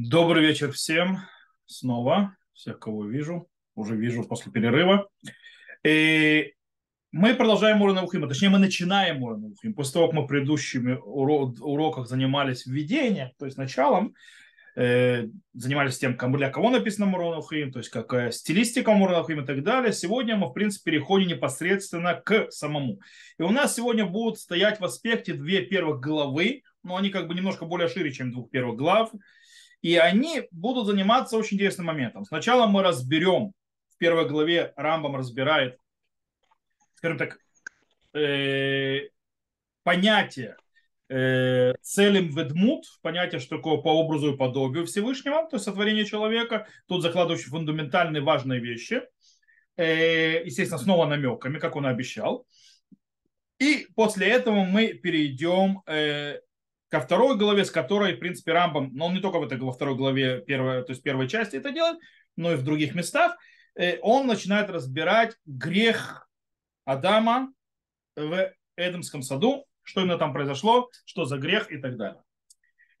Добрый вечер всем снова, всех, кого вижу, уже вижу после перерыва. И мы продолжаем Мура Наухима, точнее мы начинаем Мура Наухим. После того, как мы в предыдущих уроках занимались введением, то есть началом, э, занимались тем, для кого написано Мура Наухим, то есть какая стилистика Мура Наухим и так далее. Сегодня мы, в принципе, переходим непосредственно к самому. И у нас сегодня будут стоять в аспекте две первых главы, но они как бы немножко более шире, чем двух первых глав. И они будут заниматься очень интересным моментом. Сначала мы разберем, в первой главе Рамбам разбирает, скажем так, э, понятие э, целым ведмут, понятие, что такое по образу и подобию Всевышнего, то есть сотворение человека, тут закладывающий фундаментальные важные вещи, э, естественно, снова намеками, как он обещал. И после этого мы перейдем э, ко второй главе, с которой, в принципе, Рамбам, но он не только в этой во второй главе, первой, то есть первой части это делает, но и в других местах, э, он начинает разбирать грех Адама в Эдемском саду, что именно там произошло, что за грех и так далее.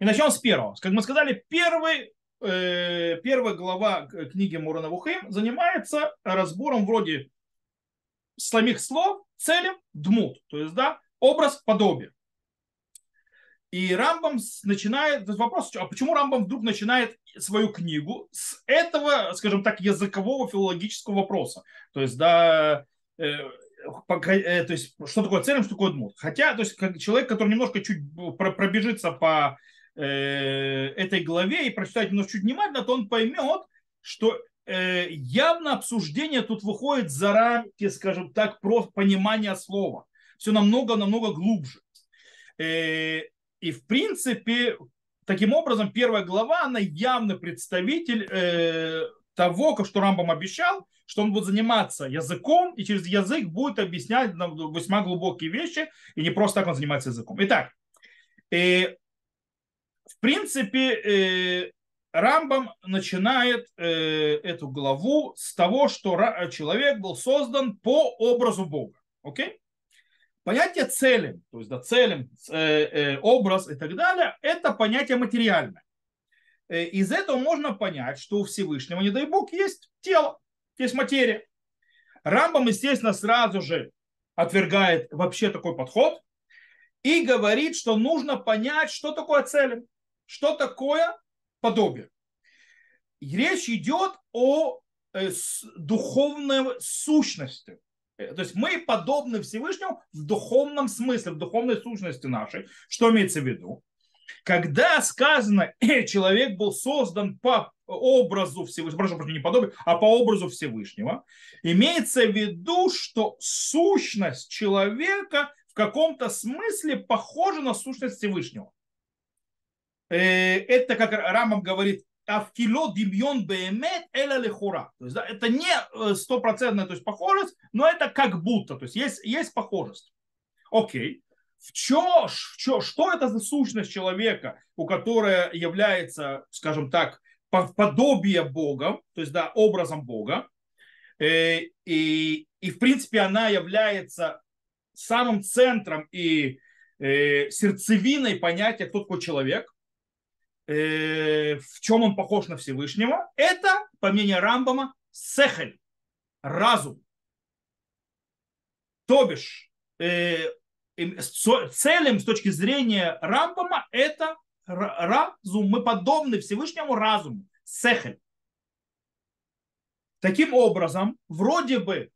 И начнем с первого. Как мы сказали, первый, э, первая глава книги Мурана Вухим занимается разбором вроде самих слов, целям, дмут, то есть да, образ, подобие. И Рамбам начинает, вопрос, а почему Рамбам вдруг начинает свою книгу с этого, скажем так, языкового филологического вопроса? То есть, да, э, э, то есть, что такое целым, что такое дмут. Хотя, то есть, как человек, который немножко чуть пробежится по э, этой главе и прочитает немножко чуть внимательно, то он поймет, что э, явно обсуждение тут выходит за рамки, скажем так, про понимание слова. Все намного-намного глубже. Э, и в принципе, таким образом, первая глава, она явный представитель э, того, что Рамбам обещал, что он будет заниматься языком и через язык будет объяснять весьма глубокие вещи, и не просто так он занимается языком. Итак, э, в принципе, э, Рамбам начинает э, эту главу с того, что человек был создан по образу Бога. Окей? Понятие цели, то есть да, целям, э, э, образ и так далее, это понятие материальное. Э, из этого можно понять, что у Всевышнего, не дай Бог, есть тело, есть материя. Рамбам, естественно, сразу же отвергает вообще такой подход и говорит, что нужно понять, что такое цель, что такое подобие. речь идет о э, духовной сущности. Э, то есть мы подобны Всевышнему в духовном смысле, в духовной сущности нашей. Что имеется в виду? Когда сказано, человек был создан по образу Всевышнего, прошу прощения, не подобие, а по образу Всевышнего, имеется в виду, что сущность человека в каком-то смысле похожа на сущность Всевышнего. Э, это, как Рамам говорит, Авкило демьон беемет эля лехура. То есть да, это не э, стопроцентная то есть, похожесть, но это как будто. То есть есть, есть похожесть. Окей. В чё, в чё, что это за сущность человека, у которой является, скажем так, подобие Бога, то есть да, образом Бога, э, и, и в принципе она является самым центром и э, сердцевиной понятия, кто такой человек, Э, в чем он похож на Всевышнего, это, по мнению Рамбама, сехель, разум. То бишь, э, целым с точки зрения Рамбама это разум. Мы подобны Всевышнему разуму, сехель. Таким образом, вроде бы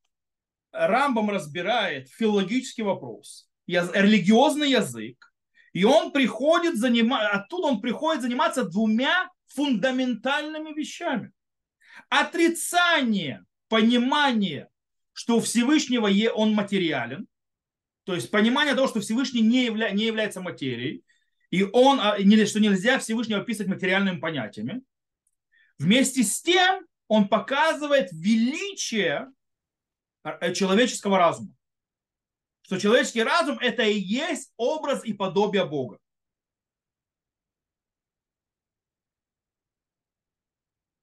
Рамбам разбирает филологический вопрос, религиозный язык, и он приходит заниматься, оттуда он приходит заниматься двумя фундаментальными вещами. Отрицание понимание, что у Всевышнего он материален, то есть понимание того, что Всевышний не, явля, не является материей, и он, а, что нельзя Всевышнего описывать материальными понятиями. Вместе с тем он показывает величие э, человеческого разума что человеческий разум это и есть образ и подобие Бога.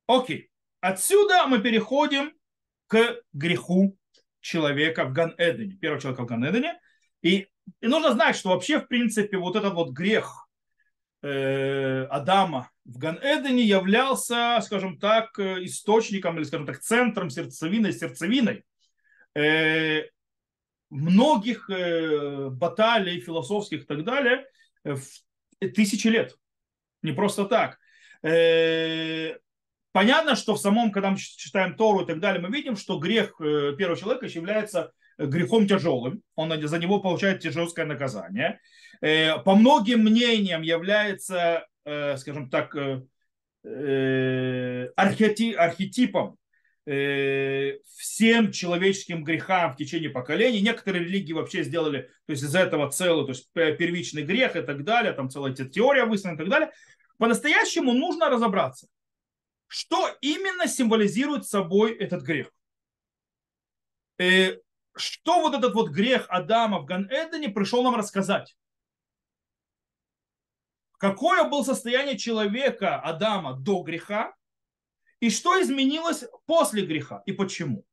Окей. Отсюда мы переходим к греху человека в Ган-Эдене, первого человека в Ган-Эдене. И, и нужно знать, что вообще, в принципе, вот этот вот грех э, Адама в Ган-Эдене являлся, скажем так, э, источником или, скажем так, центром, сердцевиной, сердцевиной э, многих э, баталий философских и так далее э, в тысячи лет. Не просто так. Э, понятно, что в самом, когда мы читаем Тору и так далее, мы видим, что грех первого человека является грехом тяжелым, он за него получает тяжелое наказание. По многим мнениям является, скажем так, архетипом всем человеческим грехам в течение поколений. Некоторые религии вообще сделали то есть из этого целый, то есть первичный грех и так далее, там целая теория выстроена и так далее. По-настоящему нужно разобраться, что именно символизирует собой этот грех что вот этот вот грех Адама в Ган-Эдене пришел нам рассказать. Какое было состояние человека Адама до греха и что изменилось после греха и почему.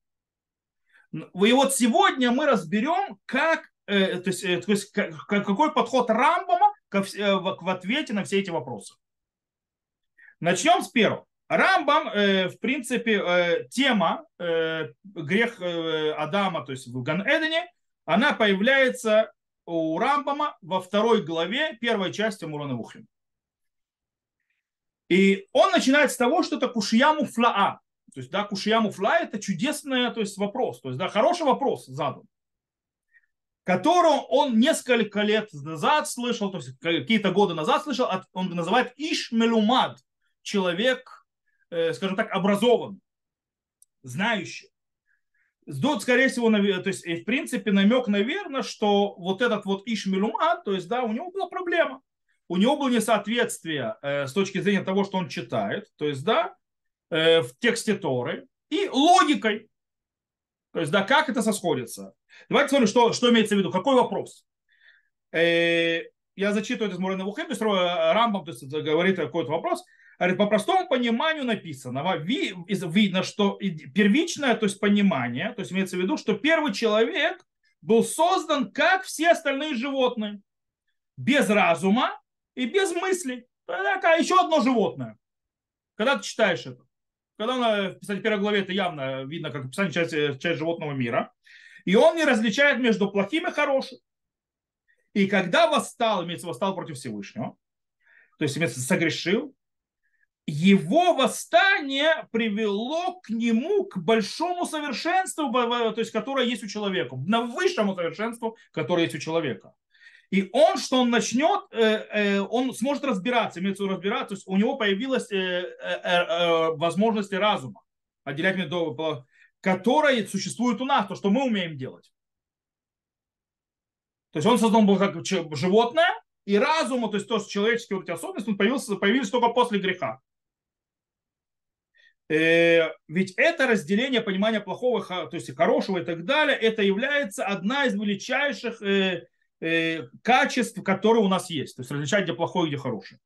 И вот сегодня мы разберем, как, э, то есть, э, то есть какой подход Рамбома э, в ответе на все эти вопросы. Начнем с первого. Рамбам, в принципе, тема грех Адама, то есть в Ган-Эдене, она появляется у Рамбама во второй главе первой части Мурана Вухим. И он начинает с того, что это кушьяму флаа. То есть, да, кушьяму флаа это чудесный то есть, вопрос. То есть, да, хороший вопрос задан которого он несколько лет назад слышал, то есть какие-то годы назад слышал, он называет Ишмелумад, человек, Э, скажем так, образованный, знающий. Тут, скорее всего, то есть, в принципе, намек, наверное, что вот этот вот Ишмилума, то есть, да, у него была проблема. У него было несоответствие э, с точки зрения того, что он читает, то есть, да, э, в тексте Торы, и логикой. То есть, да, как это сосходится. Давайте смотрим, что, что имеется в виду, какой вопрос. Э, я зачитываю это из Мурена Вухем, Рамбам то есть, говорит какой-то вопрос. Говорит, по простому пониманию написано, видно, что первичное, то есть понимание, то есть имеется в виду, что первый человек был создан, как все остальные животные, без разума и без мысли. Такая еще одно животное. Когда ты читаешь это, когда кстати, в первой главе это явно видно, как описание часть, часть животного мира, и он не различает между плохим и хорошим. И когда восстал, имеется восстал против Всевышнего, то есть имеется согрешил, его восстание привело к нему к большому совершенству, то есть которое есть у человека, на высшему совершенству, которое есть у человека. И он, что он начнет, э, э, он сможет разбираться, имеется в виду разбираться, то есть у него появилась э, возможность разума, отделять между, которая существует у нас, то, что мы умеем делать. То есть он создан был как животное, и разума, то есть то, что человеческие вот эти особенности, он появился, появились только после греха. Ведь это разделение понимания плохого, то есть хорошего и так далее, это является одна из величайших э, э, качеств, которые у нас есть. То есть различать, где плохое, где хорошее.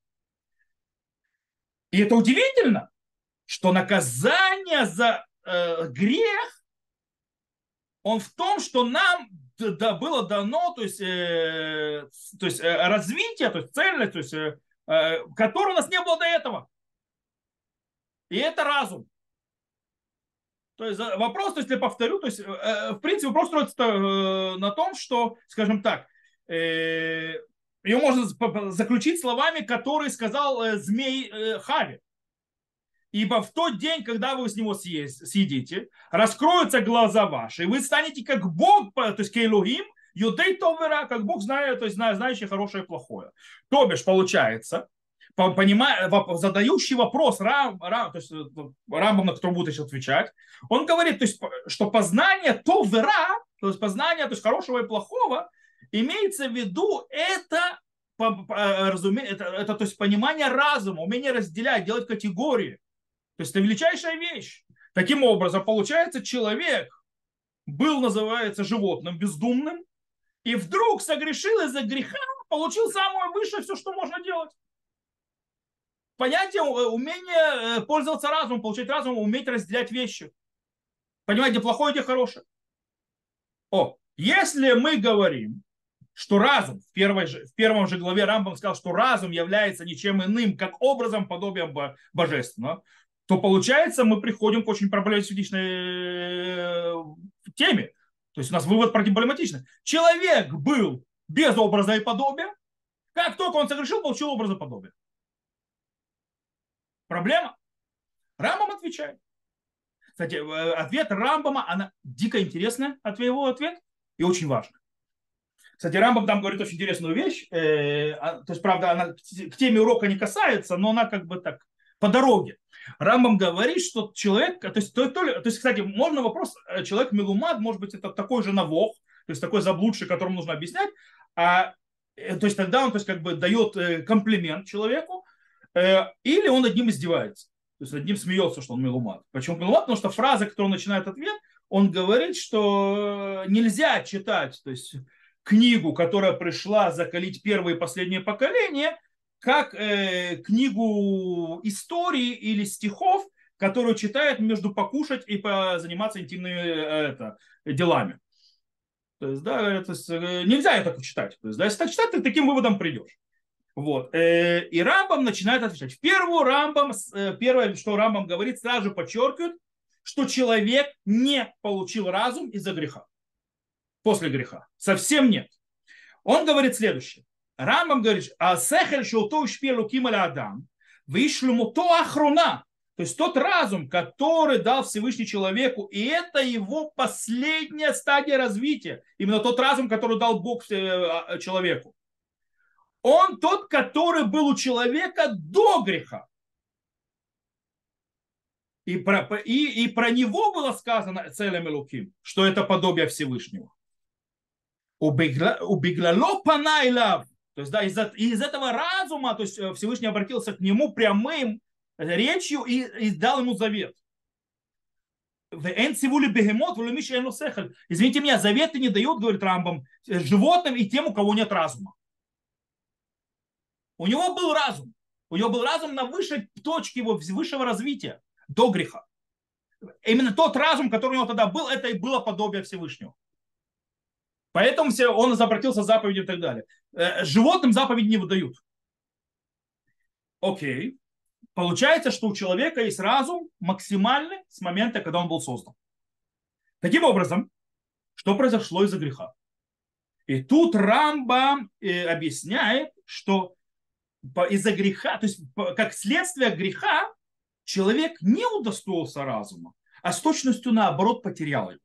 И это удивительно, что наказание за грех, он в том, что нам да, было дано, то есть, то есть развитие, то есть цельность, то есть, э, которое у нас не было до этого. И это разум. То есть вопрос, то есть повторю, то есть э, э, в принципе вопрос строится э, на том, что, скажем так, ее можно заключить словами, которые сказал змей Хави. Ибо в тот день, когда вы с него съедите, раскроются глаза ваши, и вы станете как Бог, то есть Кейлугим, Юдей Товера, как Бог знает, то есть знающий хорошее и плохое. То бишь, получается, понимая, задающий вопрос Рам, Рам, то есть э, Рамбам, на который будет отвечать, он говорит, то есть, что познание то вера, то есть познание то есть хорошего и плохого, имеется в виду это, э, разуме, это, это то есть понимание разума, умение разделять, делать категории. То есть это величайшая вещь. Таким образом, получается, человек был, называется, животным, бездумным, и вдруг согрешил из-за греха, получил самое высшее все, что можно делать понятие э, умение э, пользоваться разумом, получать разум, уметь разделять вещи. Понимать, где плохое, где хорошее. О, если мы говорим, что разум, в, первой же, в первом же главе Рамбам сказал, что разум является ничем иным, как образом подобием божественного, то получается мы приходим к очень проблематичной э, теме. То есть у нас вывод проблематичный. Человек был без образа и подобия, как только он согрешил, получил образ и подобие. Проблема? Рамбам отвечает. Кстати, э, ответ Рамбама, она дико интересная, от его ответ, и очень важный. Кстати, Рамбам там говорит очень интересную вещь. Э, а, то есть, правда, она к теме урока не касается, но она как бы так по дороге. Рамбам говорит, что человек, то есть, то, то, то есть, кстати, можно вопрос, э, человек мелумад, может быть, это такой же навох, то есть такой заблудший, которому нужно объяснять, а, э, то есть тогда он, то есть, как бы дает комплимент человеку, или он над ним издевается. То есть над ним смеется, что он мелумад. Почему мелумад? Потому что фраза, которую он начинает ответ, он говорит, что нельзя читать, то есть книгу, которая пришла закалить первые и последние поколения, как э, книгу истории или стихов, которую читают между покушать и заниматься интимными э, это, делами. То есть, да, это, э, нельзя это читать. То есть, да, если так читать, ты таким выводом придешь. Вот. Э, и Рамбам начинает отвечать. В первую Рамбам, первое, что Рамбам говорит, сразу же подчеркивает, что человек не получил разум из-за греха после греха. Совсем нет. Он говорит следующее. Рамбам говорит, а сехель шелто шпелу кималя адам, вышлю то охрона, то есть тот разум, который дал Всевышний человеку, и это его последняя стадия развития. Именно тот разум, который дал Бог э, человеку. Он тот, который был у человека до греха. И про, и, и про него было сказано целым Луким, что это подобие Всевышнего убеглало панайлав. То есть, да, из, из этого разума, то есть э, Всевышний обратился к нему прямым речью и, и дал ему завет. Извините меня, заветы не дают, говорит Рамбам, животным и тем, у кого нет разума. У него был разум. У него был разум на высшей точке его высшего развития, до греха. Именно тот разум, который у него тогда был, это и было подобие Всевышнего. Поэтому все, он обратился заповедью и так далее. Э, животным заповеди не выдают. Окей. Получается, что у человека есть разум максимальный с момента, когда он был создан. Таким образом, что произошло из-за греха? И тут Рамба э, объясняет, что из-за греха, то есть как следствие греха, человек не удостоился разума, а с точностью наоборот потерял его.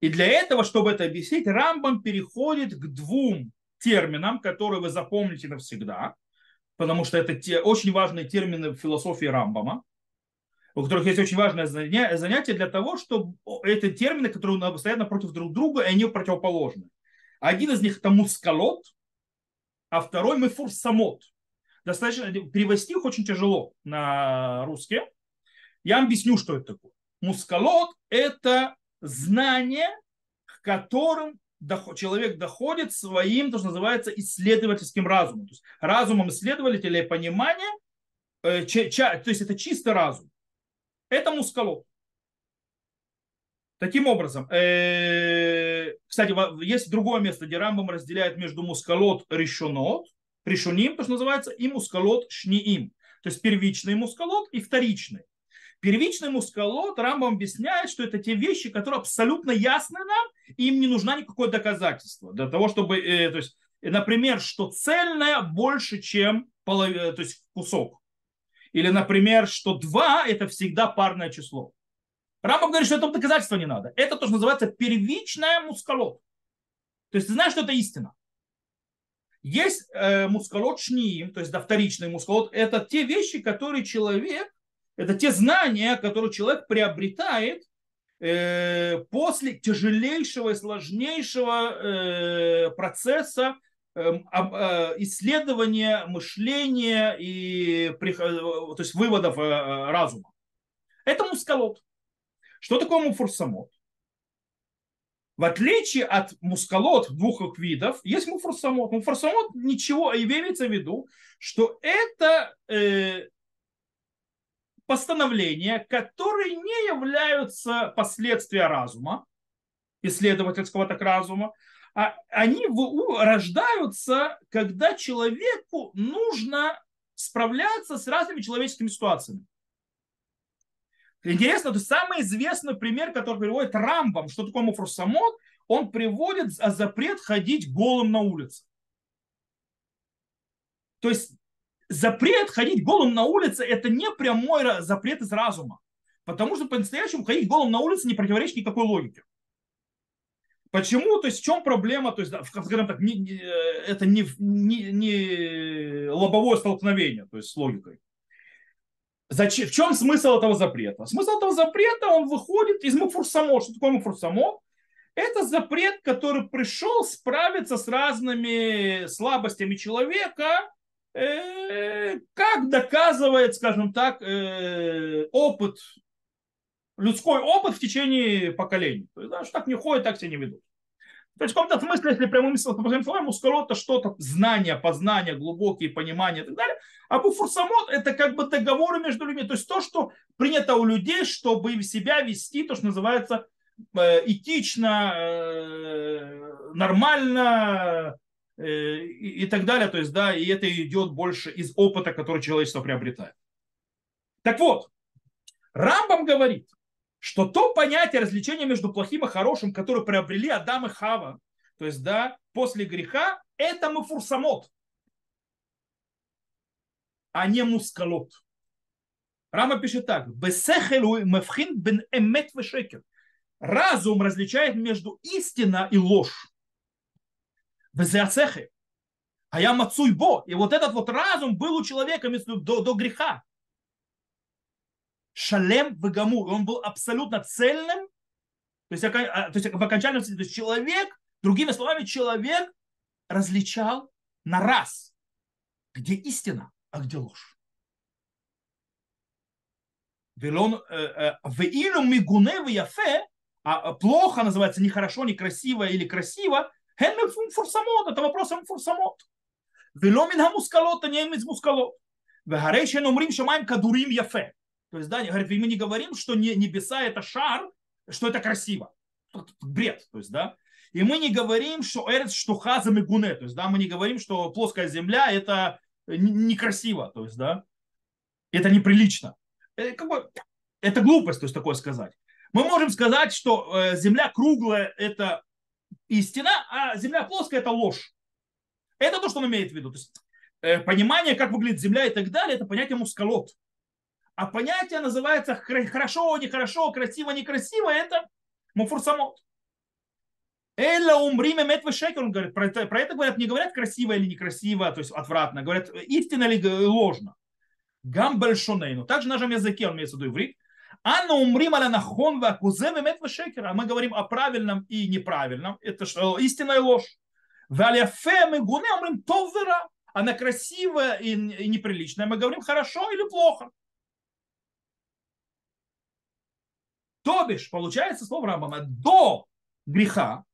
И для этого, чтобы это объяснить, Рамбам переходит к двум терминам, которые вы запомните навсегда, потому что это те очень важные термины в философии Рамбама, у которых есть очень важное занятие для того, чтобы эти термины, которые стоят напротив друг друга, они противоположны. Один из них это мускалот, а второй мефурсамот. Достаточно перевести их очень тяжело на русский. Я объясню, что это такое. Мускалот – это знание, к которым человек доходит своим, то, что называется, исследовательским разумом. То есть разумом исследователя и понимания, э, то есть это чистый разум. Это мускалот. Таким образом, э, кстати, есть другое место, где Рамбам разделяет между мускалот решонот, решоним, то, что называется, и мускалот шниим. То есть первичный мускалот и вторичный. Первичный мускалот Рамбам объясняет, что это те вещи, которые абсолютно ясны нам, и им не нужно никакое доказательство для того, чтобы, э, то есть, например, что цельное больше, чем полов... Э, то есть кусок. Или, например, что два – это всегда парное число. Рамбам говорит, что этого доказательства не надо. Это то, что называется первичное мускалот. То есть ты знаешь, что это истина. Есть э, мускалот шниим, то есть да, вторичный мускалот. Это те вещи, которые человек это те знания, которые человек приобретает э, после тяжелейшего и сложнейшего э, процесса эм, э, исследования мышления и то есть выводов разума. Это мускалот. Что такое муфурсамот? В отличие от мускалот двух видов, есть муфурсамот. Муфурсамот ничего, и имеется в виду, что это постановления, которые не являются последствия разума, исследовательского так разума, а они рождаются, когда человеку нужно справляться с разными человеческими ситуациями. Интересно, то самый известный пример, который приводит Рамбам, что такое муфрусамот, он приводит запрет ходить голым на улице. То есть запрет ходить голым на улице это не прямой запрет из разума. Потому что по-настоящему ходить голым на улице не противоречит никакой логике. Почему? То есть в чем проблема? То есть, скажем так, не, не, это не, не, не лобовое столкновение, то есть с логикой. Зачем, в чем смысл этого запрета? Смысл этого запрета, он выходит из муфурсамо. Что такое муфурсамо? Это запрет, который пришел справиться с разными слабостями человека, э, как доказывает, скажем так, э, опыт людской опыт в течение поколений. То есть, да, что так не ходят, так себя не ведут. То есть в каком-то смысле, если прямым словами, мускулот это что-то, знание, познание, глубокие понимания и так далее. А буфурсамот это как бы договоры между людьми. То есть то, что принято у людей, чтобы себя вести, то, что называется э, этично, э, нормально э, и, и так далее. То есть, да, и это идет больше из опыта, который человечество приобретает. Так вот, Рамбам говорит, что то понятие развлечения между плохим и хорошим, которое приобрели Адам и Хава, то есть, да, после греха, это муфурсамот, а не мускалот. Рама пишет так. Разум различает между истина и ложь. Везеацехе. А я мацуй бо. И вот этот вот разум был у человека до, до греха шалем вегамур. Он был абсолютно цельным, то есть, а, то есть в окончательном смысле, то есть человек, другими словами, человек различал на раз, где истина, а где ложь. Велон э, э, мигуне яфе, а плохо называется нехорошо, некрасиво или красиво, фурсамот, это вопрос фурсамот. Вело мин хамускалот, а не из мускалот. Вегарейшен умрим шамаем кадурим яфе. То есть, да, говорит, мы не говорим, что не, небеса это шар, что это красиво. Бред, то есть, да. И мы не говорим, что эрц штуха за мегуне, то есть, да, мы не говорим, что плоская земля это некрасиво, то есть, да, это неприлично. Это, как бы, это глупость, то есть, такое сказать. Мы можем сказать, что э, земля круглая – это истина, а земля плоская – это ложь. Это то, что он имеет в виду. То есть, э, понимание, как выглядит земля и так далее, это понятие мускалот. А понятие называется хорошо, нехорошо, красиво, некрасиво, это муфурсамот. Элла умриме метвы шекер, он говорит, про это, про это говорят, не говорят красиво или некрасиво, то есть отвратно, говорят истинно или ложно. Гам большонейну. Также на нашем языке он имеется в виду иврит. Анна умрим аля нахон ва кузем метвы шекер. А мы говорим о правильном и неправильном. Это что, истинная ложь. Валяфе мы гуне умрим товера. Она красивая и неприличная. Мы говорим хорошо или плохо. То бишь, получается слово Рамбама, до греха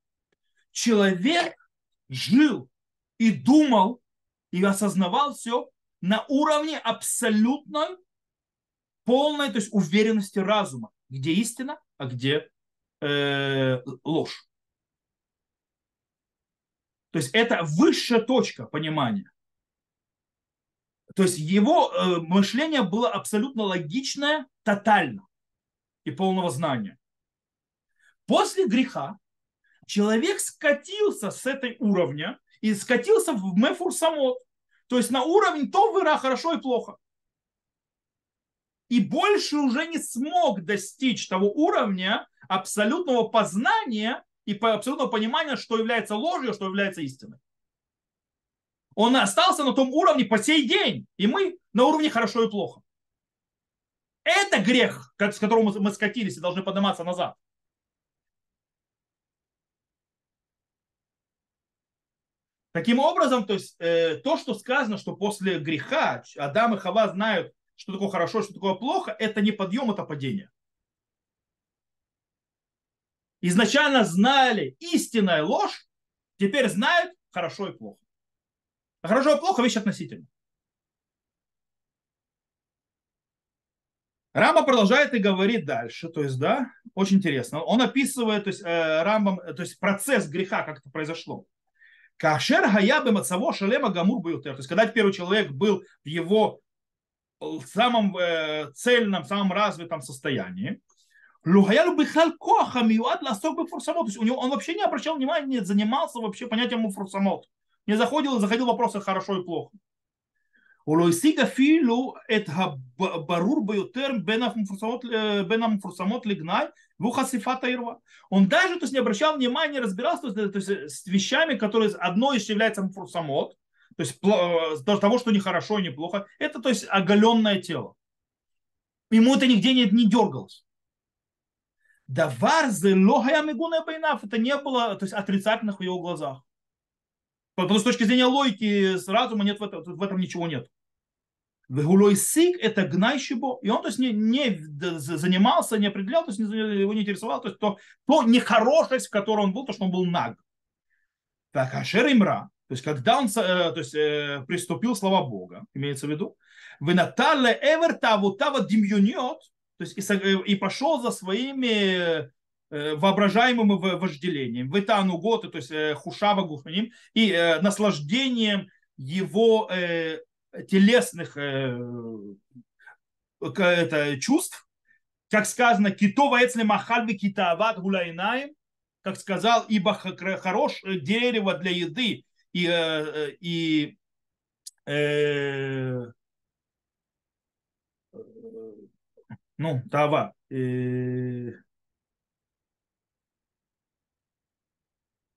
человек жил и думал и осознавал все на уровне абсолютной полной, то есть уверенности разума, где истина, а где э, ложь. То есть это высшая точка понимания. То есть его э, мышление было абсолютно логичное, тотально и полного знания. После греха человек скатился с этой уровня и скатился в мефур самот, то есть на уровень то выра хорошо и плохо. И больше уже не смог достичь того уровня абсолютного познания и абсолютного понимания, что является ложью, что является истиной. Он остался на том уровне по сей день, и мы на уровне хорошо и плохо. Это грех, с которым мы скатились и должны подниматься назад. Таким образом, то есть э, то, что сказано, что после греха Адам и Хава знают, что такое хорошо, что такое плохо, это не подъем, это падение. Изначально знали истинная ложь, теперь знают хорошо и плохо. А хорошо и плохо вещь относительно. Рама продолжает и говорит дальше, то есть, да, очень интересно. Он описывает, то есть, э, Рамбам, то есть, процесс греха, как это произошло. Кашер хаябы мацаво шалема гамур бютер. То есть, когда первый человек был в его в самом э, цельном, самом развитом состоянии, Лухаялю бихал коха миюад ласок бы фурсамот. То есть у него, он вообще не обращал внимания, не занимался вообще понятием фурсамот. Не заходил и заходил вопросы хорошо и плохо. У Лойсига филю это барур баютер э, бенам фурсамот лигнай вухасифата ирва. Он даже то есть, не обращал внимания, разбирался э, то есть, с вещами, которые одно из является фурсамот, то есть того, что нехорошо и неплохо, это то есть оголенное тело. Ему это нигде не, не дергалось. Давар зе лохая мигуна байнаф, это не было то есть, отрицательных в его глазах. Потому что с точки зрения логики, с разума нет в этом, в этом ничего нет. Вегулой сик это гнайщибо, и он то есть не, не занимался, не определял, то есть его не интересовало, то есть то, то нехорошесть, в которой он был, то, что он был наг. Так, ашер имра, то есть когда он э, то есть, э, приступил слова Бога, имеется в виду, вы натале эверта вот того демьюниот, то есть и, э, и пошел за своими воображаемым вожделением, вытану готы, то есть хушава гуханим, и наслаждением его телесных это, чувств, как сказано, китова эцли махальви китават гулайнаем, как сказал, ибо хорош дерево для еды и, э, и э, ну, тава, э,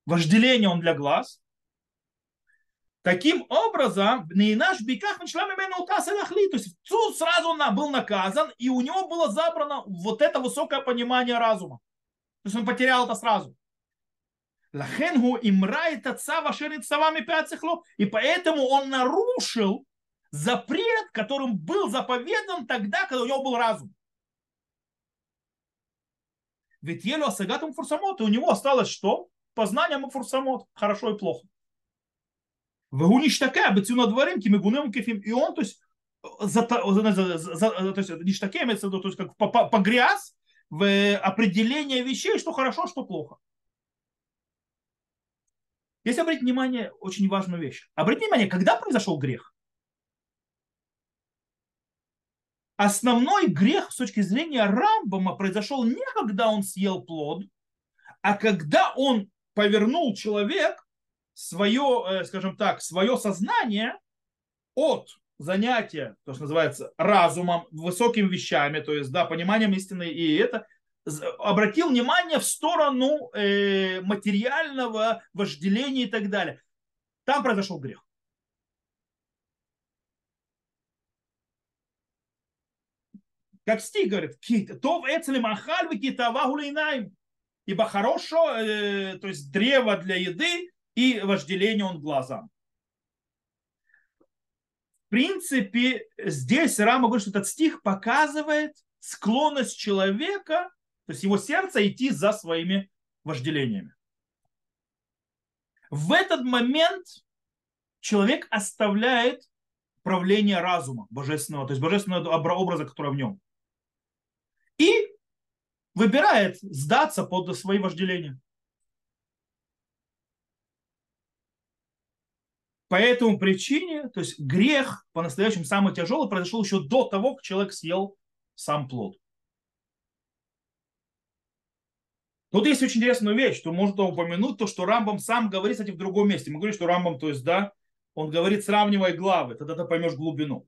вожделение он для глаз, Таким образом, не наш биках то есть тут сразу он был наказан, и у него было забрано вот это высокое понимание разума. То есть он потерял это сразу. Лахенгу имрает отца вашерит савами пяцехло, и поэтому он нарушил запрет, которым был заповедан тогда, когда у него был разум. Ведь елу асагатом фурсамот, и у него осталось что? Познание фурсамот, хорошо и плохо. Вагуништака, бецюна дворим, кимигунем кефим. И он, то есть, за, то есть, ништаке имеется в виду, то есть, как погряз в определение вещей, что хорошо, что плохо. Если обратить внимание, очень важную вещь. Обратите внимание, когда произошел грех? Основной грех с точки зрения Рамбама произошел не когда он съел плод, а когда он повернул человек свое, э, скажем так, свое сознание от занятия, то, что называется, разумом, высокими вещами, то есть, да, пониманием истины, и это обратил внимание в сторону э, материального вожделения и так далее. Там произошел грех. Как стих говорит, то в эцелем ахаль китава ибо хорошо, э, то есть древо для еды и вожделение он глазам. В принципе, здесь Рама говорит, что этот стих показывает склонность человека, то есть его сердце идти за своими вожделениями. В этот момент человек оставляет правление разума божественного, то есть божественного образа, который в нем. И выбирает сдаться под свои вожделения. По этому причине, то есть грех по-настоящему самый тяжелый произошел еще до того, как человек съел сам плод. Тут есть очень интересная вещь, что можно упомянуть то, что Рамбам сам говорит, кстати, в другом месте. Мы говорим, что Рамбам, то есть, да, он говорит, сравнивая главы, тогда ты поймешь глубину.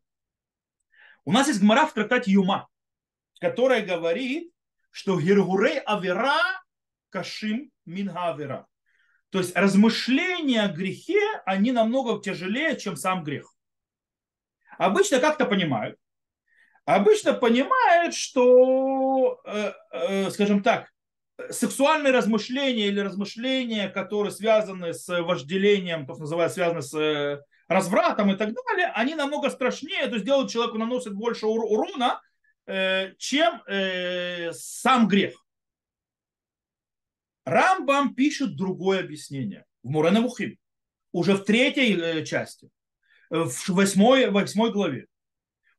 У нас есть гмара в трактате Юма, которая говорит, что Гиргурей Авера Кашим Минга Авера. То есть размышления о грехе, они намного тяжелее, чем сам грех. Обычно как-то понимают. Обычно понимают, что, э, э, скажем так, сексуальные размышления или размышления, которые связаны с вожделением, то, что называется, связаны с э, развратом и так далее, они намного страшнее, то есть делают человеку, наносят больше урона, чем сам грех. Рамбам пишет другое объяснение в Муранавухим, уже в третьей э, части, э, в восьмой, восьмой главе.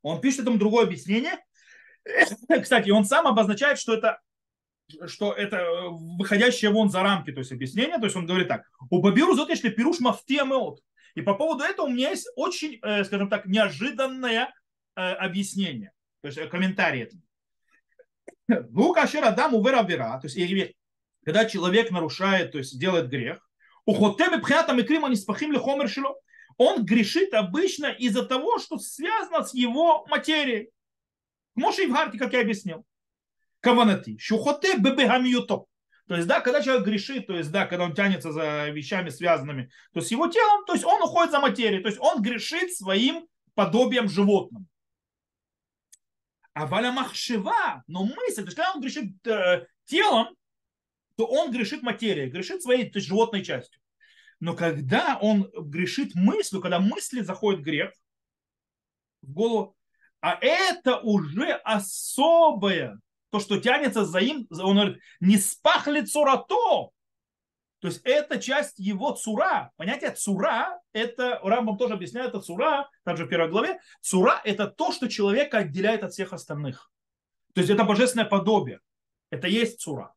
Он пишет там другое объяснение, Кстати, он сам обозначает, что это что это э, выходящее вон за рамки, то есть объяснение, то есть он говорит так, у Бабиру зот если пируш мафтемеот. И по поводу этого у меня есть очень, э, скажем так, неожиданное э, объяснение, то есть комментарий этому. Ну, кашер адам увер авера, то есть когда человек нарушает, то есть делает грех, у хотеме пхятам и крима не спахим ли хомер он грешит обычно из-за того, что связано с его материей. Может, и в Гарте, как я объяснил каванати, шухоте бебегамиюто. То есть, да, когда человек грешит, то есть, да, когда он тянется за вещами связанными, то с его телом, то есть он уходит за материей, то есть он грешит своим подобием животным. А валя махшева, но мысль, то есть когда он грешит э, телом, то он грешит материей, грешит своей то есть, животной частью. Но когда он грешит мыслью, когда мысли заходит грех в голову, а это уже особое то, что тянется за им, он говорит, не спахли цурато. То есть это часть его цура. Понятие цура, это, Рамбам тоже объясняет, это цура, также в первой главе. Цура это то, что человека отделяет от всех остальных. То есть это божественное подобие. Это есть цура.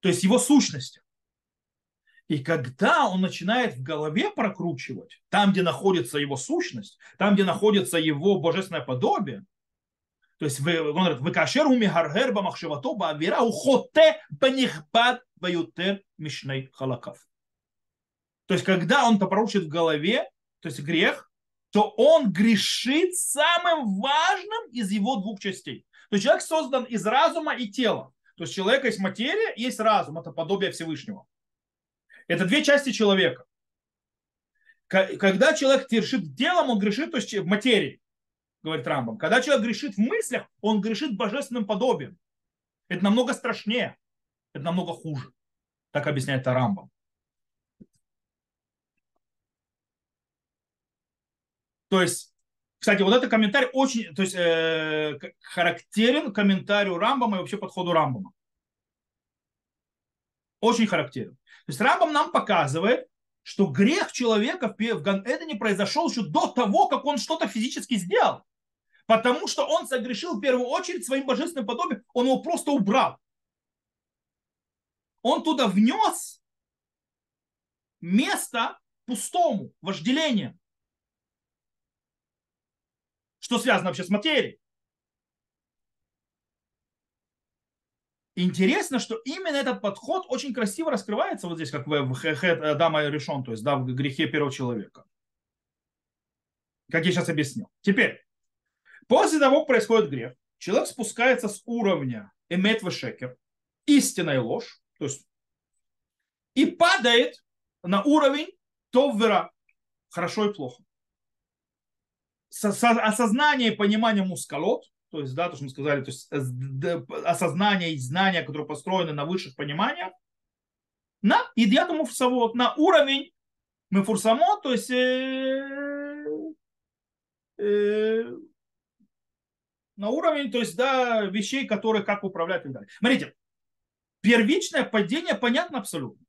То есть его сущность. И когда он начинает в голове прокручивать, там, где находится его сущность, там, где находится его божественное подобие, то есть он говорит, выкашер умигаргер бамахшевато баавира ухоте банихбад баютер мишней халакав. То есть когда он пророчит в голове, то есть грех, то он грешит самым важным из его двух частей. То есть человек создан из разума и тела. То есть человек есть материя, есть разум, это подобие Всевышнего. Это две части человека. Когда человек грешит телом, он грешит то есть в материи говорит Рамбам. Когда человек грешит в мыслях, он грешит божественным подобием. Это намного страшнее, это намного хуже. Так объясняет Рамбам. То есть, кстати, вот этот комментарий очень то есть, э, характерен комментарию Рамбама и вообще подходу Рамбама. Очень характерен. То есть Рамбам нам показывает, что грех человека в ган не произошел еще до того, как он что-то физически сделал. Потому что он согрешил в первую очередь своим божественным подобием, он его просто убрал. Он туда внес место пустому, вожделением. Что связано вообще с материей. Интересно, что именно этот подход очень красиво раскрывается вот здесь, как в Хет Дама решен, то есть да, в грехе первого человека. Как я сейчас объяснил. Теперь, После того, как происходит грех, человек спускается с уровня эмет шекер, истина и ложь, то есть и падает на уровень товвера, хорошо и плохо. Осознание и понимание мускалот, то есть, да, то, что мы сказали, то есть осознание и знания, которые построены на высших пониманиях, на идиату муфсавод, на уровень мефурсамо, то есть э, э, на уровень, то есть, да, вещей, которые как управлять и так далее. Смотрите, первичное падение понятно абсолютно.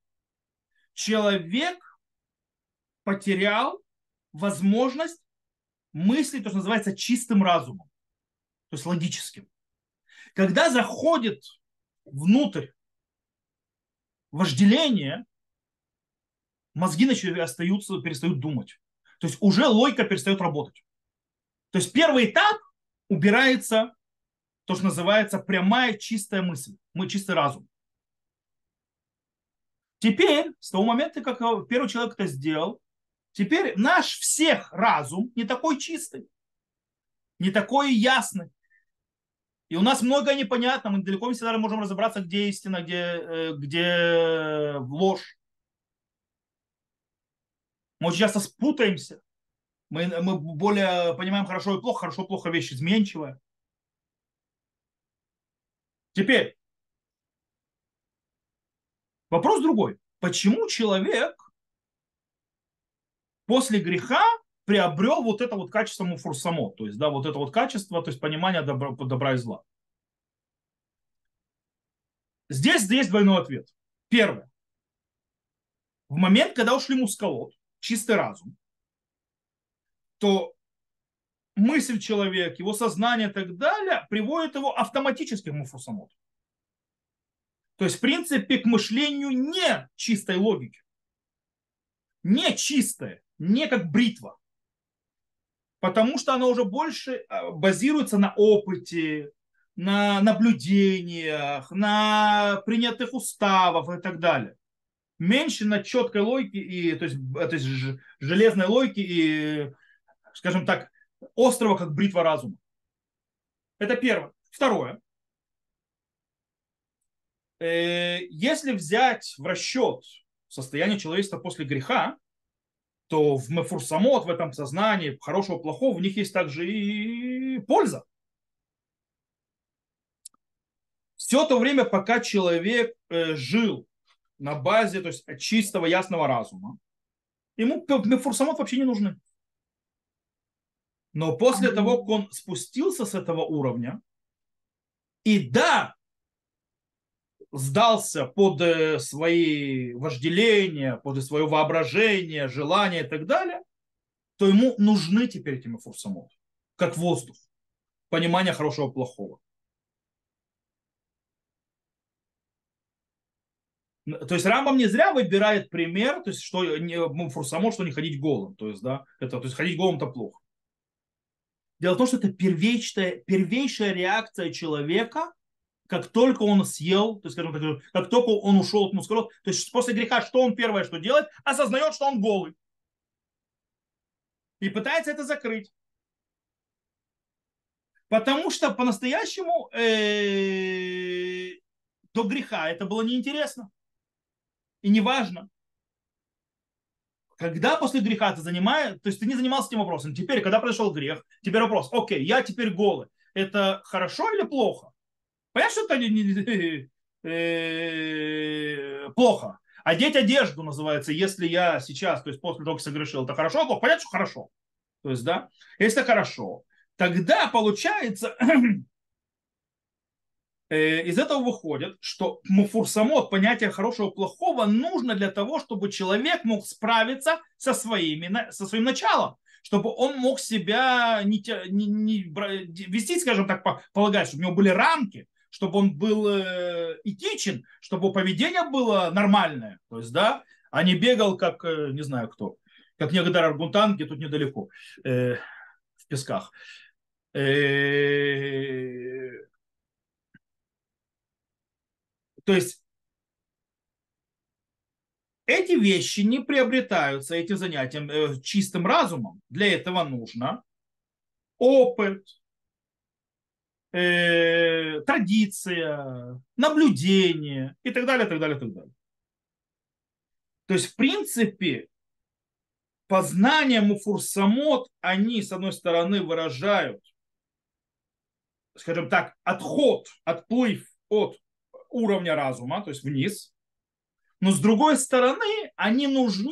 Человек потерял возможность мыслить, то, что называется чистым разумом, то есть логическим. Когда заходит внутрь вожделение, мозги начинают остаются, перестают думать. То есть уже логика перестает работать. То есть первый этап убирается то, что называется прямая чистая мысль, мы чистый разум. Теперь, с того момента, как первый человек это сделал, теперь наш всех разум не такой чистый, не такой ясный. И у нас многое непонятно, мы далеко не всегда можем разобраться, где истина, где, э, где ложь. Мы очень часто спутаемся. Мы, мы более понимаем хорошо и плохо, хорошо и плохо вещь изменчивая. Теперь, вопрос другой. Почему человек после греха приобрел вот это вот качество муфурсамо, то есть, да, вот это вот качество, то есть понимание добра, добра и зла. Здесь есть двойной ответ. Первое. В момент, когда ушли мускалот, чистый разум, то мысль человека, его сознание и так далее приводит его автоматически к муфусамот. То есть, в принципе, к мышлению не чистой логики. Не чистое, не как бритва. Потому что оно уже больше а, базируется на опыте, на наблюдениях, на принятых уставах и так далее. Меньше на четкой логике, и, то, есть, то есть железной логике и, скажем так, острого, как бритва разума. Это первое. Второе. Э, если взять в расчет состояние человечества после греха, то в мефурсамот, в этом сознании, хорошего, плохого, в них есть также и польза. Все то время, пока человек э, жил на базе то есть, чистого, ясного разума, ему мефурсамот вообще не нужны. Но после того, как он спустился с этого уровня, и да, сдался под э, свои вожделения, под свое воображение, желания и так далее, то ему нужны теперь эти мефурсамот, как воздух, понимание хорошего плохого. То есть Рамбам не зря выбирает пример, то есть что муфурсамот, что не ходить голым. То есть, да, это, то есть ходить голым-то плохо. Дело в том, что это первейшая, первейшая реакция человека как только он съел, то есть, скажем так, как только он ушел от мускулов, то есть после греха, что он первое, что делает? Осознает, что он голый. И пытается это закрыть. Потому что по-настоящему э, до греха это было неинтересно. И не важно. Когда после греха ты занимаешь, то есть ты не занимался этим вопросом, теперь, когда произошел грех, теперь вопрос, окей, я теперь голый, это хорошо или плохо? Понятно, что это не, не, э, плохо. Одеть одежду называется, если я сейчас, то есть после того, как согрешил, это хорошо, плохо? Понятно, что хорошо. То есть, да, если это хорошо, тогда получается, э, из этого выходит, что муфурсамот, понятие хорошего плохого, нужно для того, чтобы человек мог справиться со, своими, со своим началом чтобы он мог себя не, не, не вести, скажем так, полагать, чтобы у него были рамки, чтобы он был э, этичен, чтобы поведение было нормальное, то есть, да, а не бегал как, э, не знаю кто, как некоторые Аргунтан, где тут недалеко, э, в песках. Э, то есть, эти вещи не приобретаются, эти занятия э, чистым разумом. Для этого нужно опыт, э, традиция, наблюдение и так далее, так далее, так далее. То есть, в принципе, познание муфурсамот, они, с одной стороны, выражают, скажем так, отход, отплыв от уровня разума, то есть вниз, но с другой стороны, они нужны,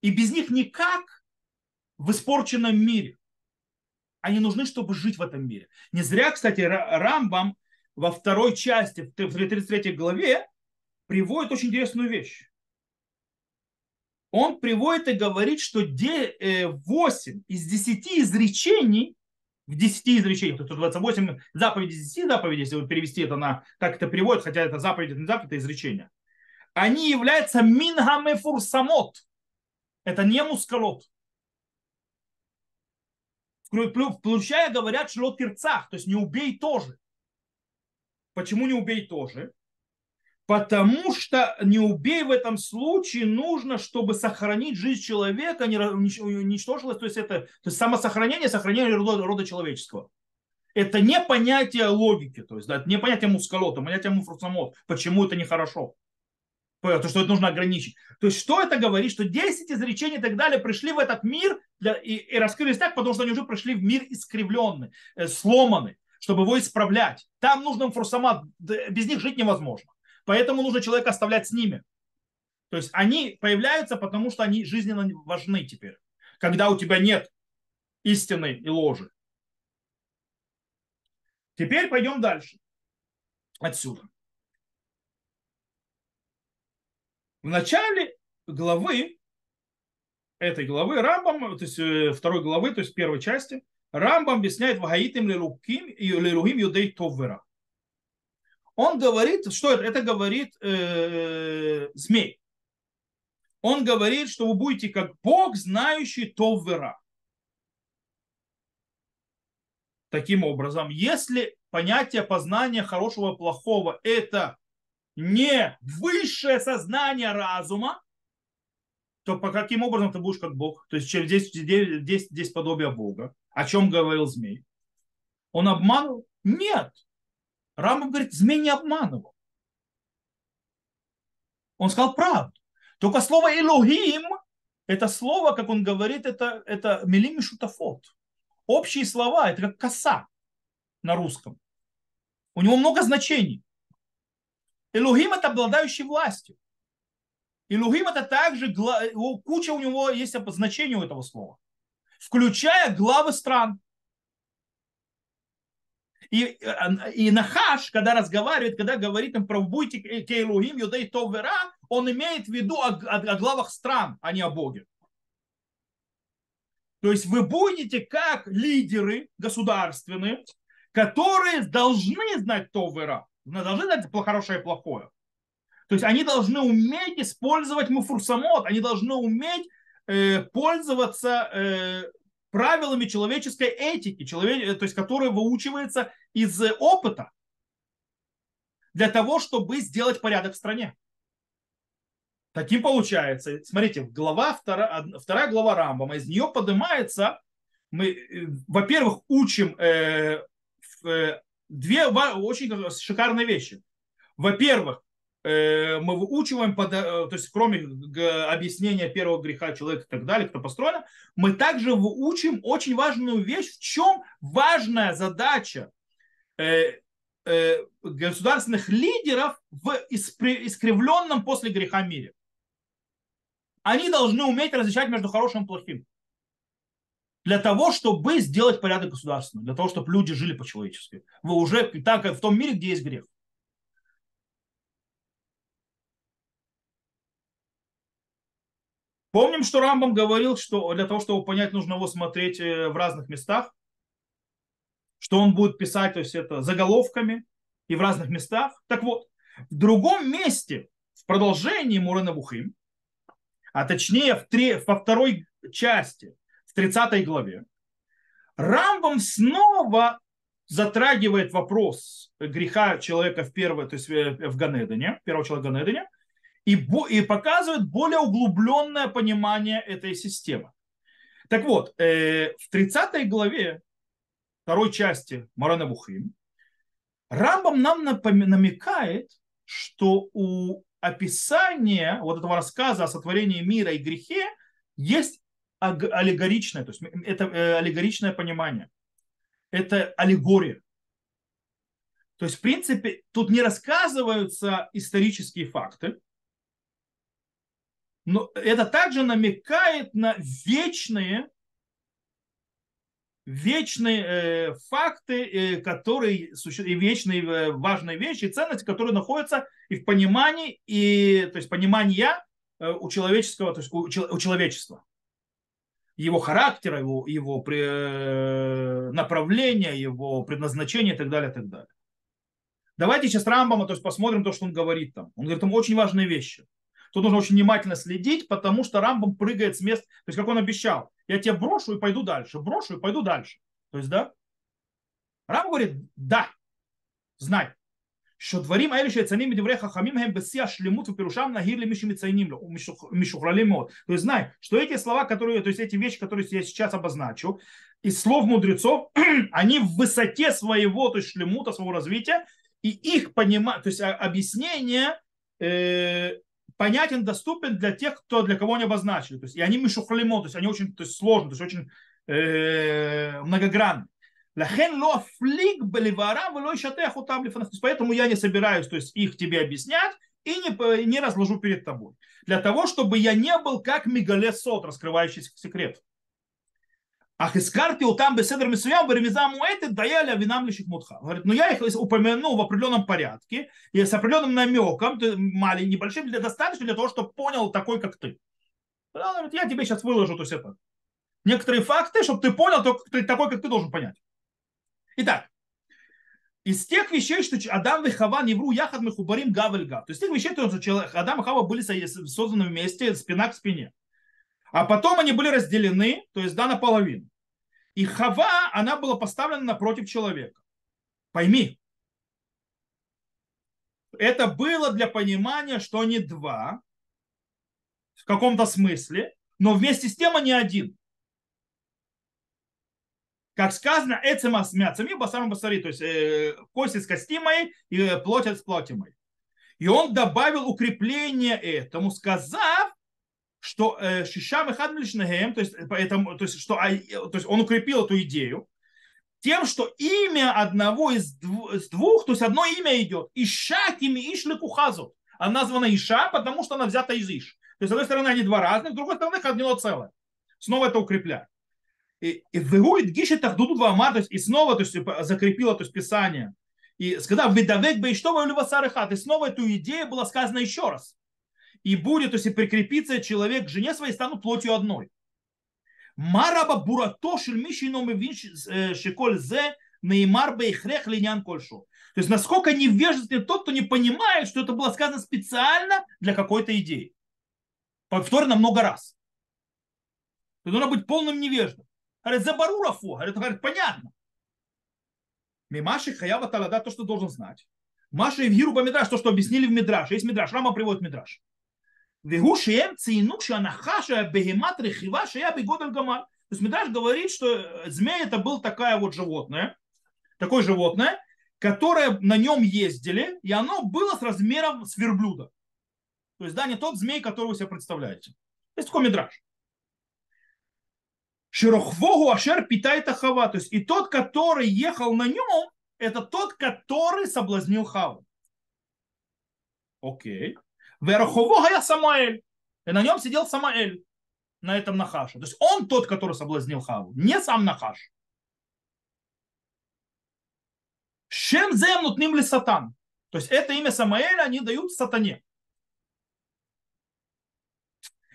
и без них никак в испорченном мире они нужны, чтобы жить в этом мире. Не зря, кстати, Рамбам во второй части, в 33 главе, приводит очень интересную вещь. Он приводит и говорит, что 8 э, из 10 изречений, в 10 изречениях, то есть 28 заповедей из 10 заповедей, если перевести это на, как это переводит, хотя это заповеди, это не заповедь, это изречения, они являются мингамефурсамот. Это не мускалот включая, говорят, шлот перцах, то есть не убей тоже. Почему не убей тоже? Потому что не убей в этом случае нужно, чтобы сохранить жизнь человека, не уничтожилось, то есть это то есть самосохранение, сохранение рода, рода человеческого. Это не понятие логики, то есть да, не понятие мускалота, понятие муфрусамот. Почему это нехорошо? То, что это нужно ограничить. То есть что это говорит? Что 10 изречений и так далее пришли в этот мир для, и, и раскрылись так, потому что они уже пришли в мир искривленный, э, сломанный, чтобы его исправлять. Там нужно фурсамат, без них жить невозможно. Поэтому нужно человека оставлять с ними. То есть они появляются, потому что они жизненно важны теперь. Когда у тебя нет истины и ложи. Теперь пойдем дальше. Отсюда. В начале главы этой главы Рамбам, то есть э, второй главы, то есть первой части, Рамбам объясняет Вагаитим Лерухим Юдей Товвера. Он говорит, что это? Это говорит э, змей. Он говорит, что вы будете как Бог, знающий Товвера. Таким образом, если понятие познания хорошего и плохого это не высшее сознание разума, то по каким образом ты будешь как Бог? То есть через здесь, здесь, здесь подобие Бога. О чем говорил змей? Он обманул? Нет. Рамбам говорит, змей не обманывал. Он сказал правду. Только слово Элохим, это слово, как он говорит, это, это милими шутафот. Общие слова, это как коса на русском. У него много значений. Элохим это обладающий властью. Илухим это также, куча у него есть значение у этого слова, включая главы стран. И, и Нахаш, когда разговаривает, когда говорит им про будьте кейлухим, юдей то вера, он имеет в виду о, о, о главах стран, а не о Боге. То есть вы будете как лидеры государственные, которые должны знать то вера, должны знать хорошее и плохое. То есть они должны уметь использовать муфурсамот, они должны уметь э, пользоваться э, правилами человеческой этики, человек, э, то есть которая выучивается из опыта для того, чтобы сделать порядок в стране. Таким получается, смотрите, глава, вторая, вторая глава Рамбама, из нее поднимается, мы, э, во-первых, учим э, э, две очень шикарные вещи. Во-первых, Э, мы выучиваем, э, то есть кроме объяснения первого греха человека и так далее, кто построено, мы также выучим очень важную вещь, в чем важная задача э, государственных лидеров в искривленном после греха мире. Они должны уметь различать между хорошим и плохим. Для того, чтобы сделать порядок государственный, для того, чтобы люди жили по-человечески. Вы уже так, в том мире, где есть грех. Помним, что Рамбам говорил, что для того, чтобы понять, нужно его смотреть э, в разных местах, что он будет писать, то есть это заголовками и в разных местах. Так вот, в другом месте, в продолжении Мурена Бухим, а точнее в три, во второй части, в 30 главе, Рамбам снова затрагивает вопрос греха человека в первой, то есть э, в Ганедане, первого человека в Ганедане, и, и показывает более углубленное понимание этой системы. Так вот, э, в 30 главе второй части Марана Бухим Рамбам нам намекает, что у описания вот этого рассказа о сотворении мира и грехе есть аллегоричное, то есть это э, аллегоричное понимание. Это аллегория. То есть, в принципе, тут не рассказываются исторические факты, но это также намекает на вечные, вечные э, факты, э, которые и вечные э, важные вещи, ценности, которые находятся и в понимании, и, то есть понимания э, у человеческого, то есть у, у человечества. Его характера, его, его э, направления, его предназначения и так далее, и так далее. Давайте сейчас Рамбама, то есть посмотрим то, что он говорит там. Он говорит там очень важные вещи. Тут нужно очень внимательно следить, потому что Рамбом прыгает с места. То есть, как он обещал, я тебе брошу и пойду дальше, брошу и пойду дальше. То есть, да? Рам говорит, да, знай, что дворим האלה שיציינים בדברי חכמים הם בשיא השלמות ופירושם נהיר למי שמציינים לו, משוכללים מאוד. То есть знай, что эти слова, которые, то есть эти вещи, которые я сейчас обозначу, из слов мудрецов, они в высоте своего, то есть шлемута, своего развития, и их понимание, то есть объяснение э, понятен, доступен для тех, кто, для кого они обозначили. То есть, и они мишухлимо, то есть они очень то есть, сложны, то есть очень э, многогранны. Поэтому я не собираюсь то есть, их тебе объяснять и не, не разложу перед тобой. Для того, чтобы я не был как мегалесот, раскрывающий секрет. Ах, искарти там беседр мисуям, баремиза муэты, даяля винам лиших мутха. Говорит, ну я их упомянул в определенном порядке и с определенным намеком, маленьким, небольшим, для, достаточно для того, чтобы понял такой, как ты. Я тебе сейчас выложу, то есть это. Некоторые факты, чтобы ты понял такой, как ты должен понять. Итак, из тех вещей, что Адам и Хава не вру, яхад мы хубарим гавельга. То есть тех вещей, что Адам и Хава были созданы вместе, спина к спине. А потом они были разделены, то есть да, наполовину. И Хава, она была поставлена напротив человека. Пойми, это было для понимания, что они два, в каком-то смысле, но вместе с тем они один. Как сказано, эцема с мяцами, басаром басари, то есть э, кости с кости моей и э, плоть от плоти моей. И он добавил укрепление этому, сказав, что э, Шишам и Хадмлишнагем, то есть, то есть, что, то есть он укрепил эту идею, тем, что имя одного из двух, то есть одно имя идет, Ишак имя Ишликухазу. Она названа Иша, потому что она взята из Иш. То есть, с одной стороны, они два разных, с другой стороны, одно целое. Снова это укрепляет. И выгует гишет тахдуду два то есть и снова то есть, типа, закрепила то есть, Писание. И сказал, что вы хат. И снова эту идею было сказано еще раз. И будет, то есть, и прикрепиться человек к жене своей, станут плотью одной. Мараба бурато шельмиши э, шиколь зе неймар бейхрех линян кольшу. То есть, насколько невежественный тот, кто не понимает, что это было сказано специально для какой-то идеи. Повторено много раз. Ты должен быть полным невеждом. Говорит, забарура фу. Говорит, говорит, понятно. Мимаши хаява талада, то, что должен знать. Маша и Виру Мидраш, то, что объяснили в Мидраш. Есть Мидраш, Рама приводит Мидраш. Вегу шеем цейну шанахаша бегемат рехива шея бегодаль гамаль. То есть Мидраш говорит, что змея это был такое вот животное, такое животное, которое на нем ездили, и оно было с размером с верблюда. То есть, да, не тот змей, который вы себе представляете. Есть такой Мидраш. Широхвогу Ашер питает Ахава. То есть и тот, который ехал на нем, это тот, который соблазнил Хаву. Окей. Верохового я Самаэль. И на нем сидел Самаэль. На этом Нахаше. То есть он тот, который соблазнил Хаву. Не сам Нахаш. Шем зем нутним ли сатан. То есть это имя Самаэля они дают сатане.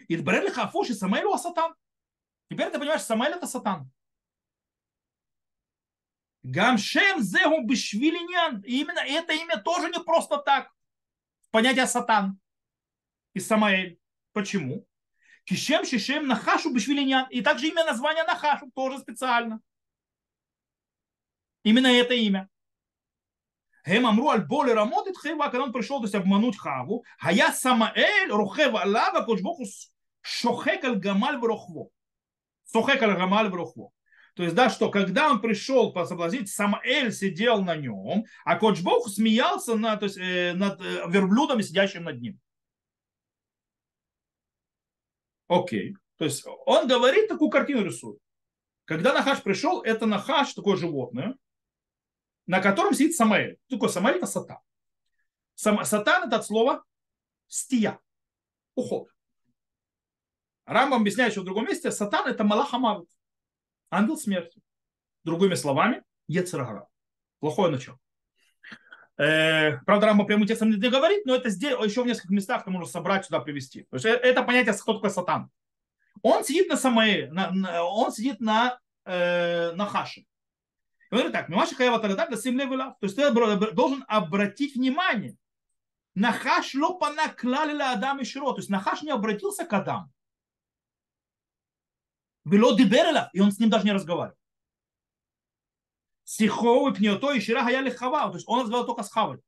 И Брелли Хафуши Самаэлю а сатан. Теперь ты понимаешь, Самаэль это сатан. Гамшем зегу бешвилинян. И именно это имя тоже не просто так. Понятие сатан и Самаэль. Почему? Кишем шишем нахашу бешвилинян. И также имя названия нахашу тоже специально. Именно это имя. Хем амру аль боли работает хева, когда он пришел то есть, обмануть Хаву, а я Самаэль рухева лава кочбоху шохек аль гамаль в Сухек аль брухву. То есть, да, что когда он пришел пособлазнить, Самаэль сидел на нем, а Коч Бог смеялся над, то есть, э, над э, верблюдом, сидящим над ним. Окей. То есть он говорит, такую картину рисует. Когда Нахаш пришел, это Нахаш, такое животное, на котором сидит Самаэль. Что такое Самаэль? Это сатан. Сатан это от слова стия, уход. Рамбам объясняет еще в другом месте, сатан это Малах Амавит, ангел смерти. Другими словами, Ецерагара. Плохое начало. Э, правда, Рамбам прямым текстом не говорит, но это здесь еще в нескольких местах ты можешь собрать сюда привести. То есть э, это понятие, кто такой сатан. Он сидит на Самае, на, на, он сидит на, э, на Хаше. И он говорит так, Мимаши Хаява Тарадак, То есть ты должен обратить внимание. Нахаш лопана клалила Адам и Широ. То есть Нахаш не обратился к Адаму. Вело диберела, и он с ним даже не разговаривал. Сиховый пнето и шира хаяли хава, то есть он разговаривал только с хавой.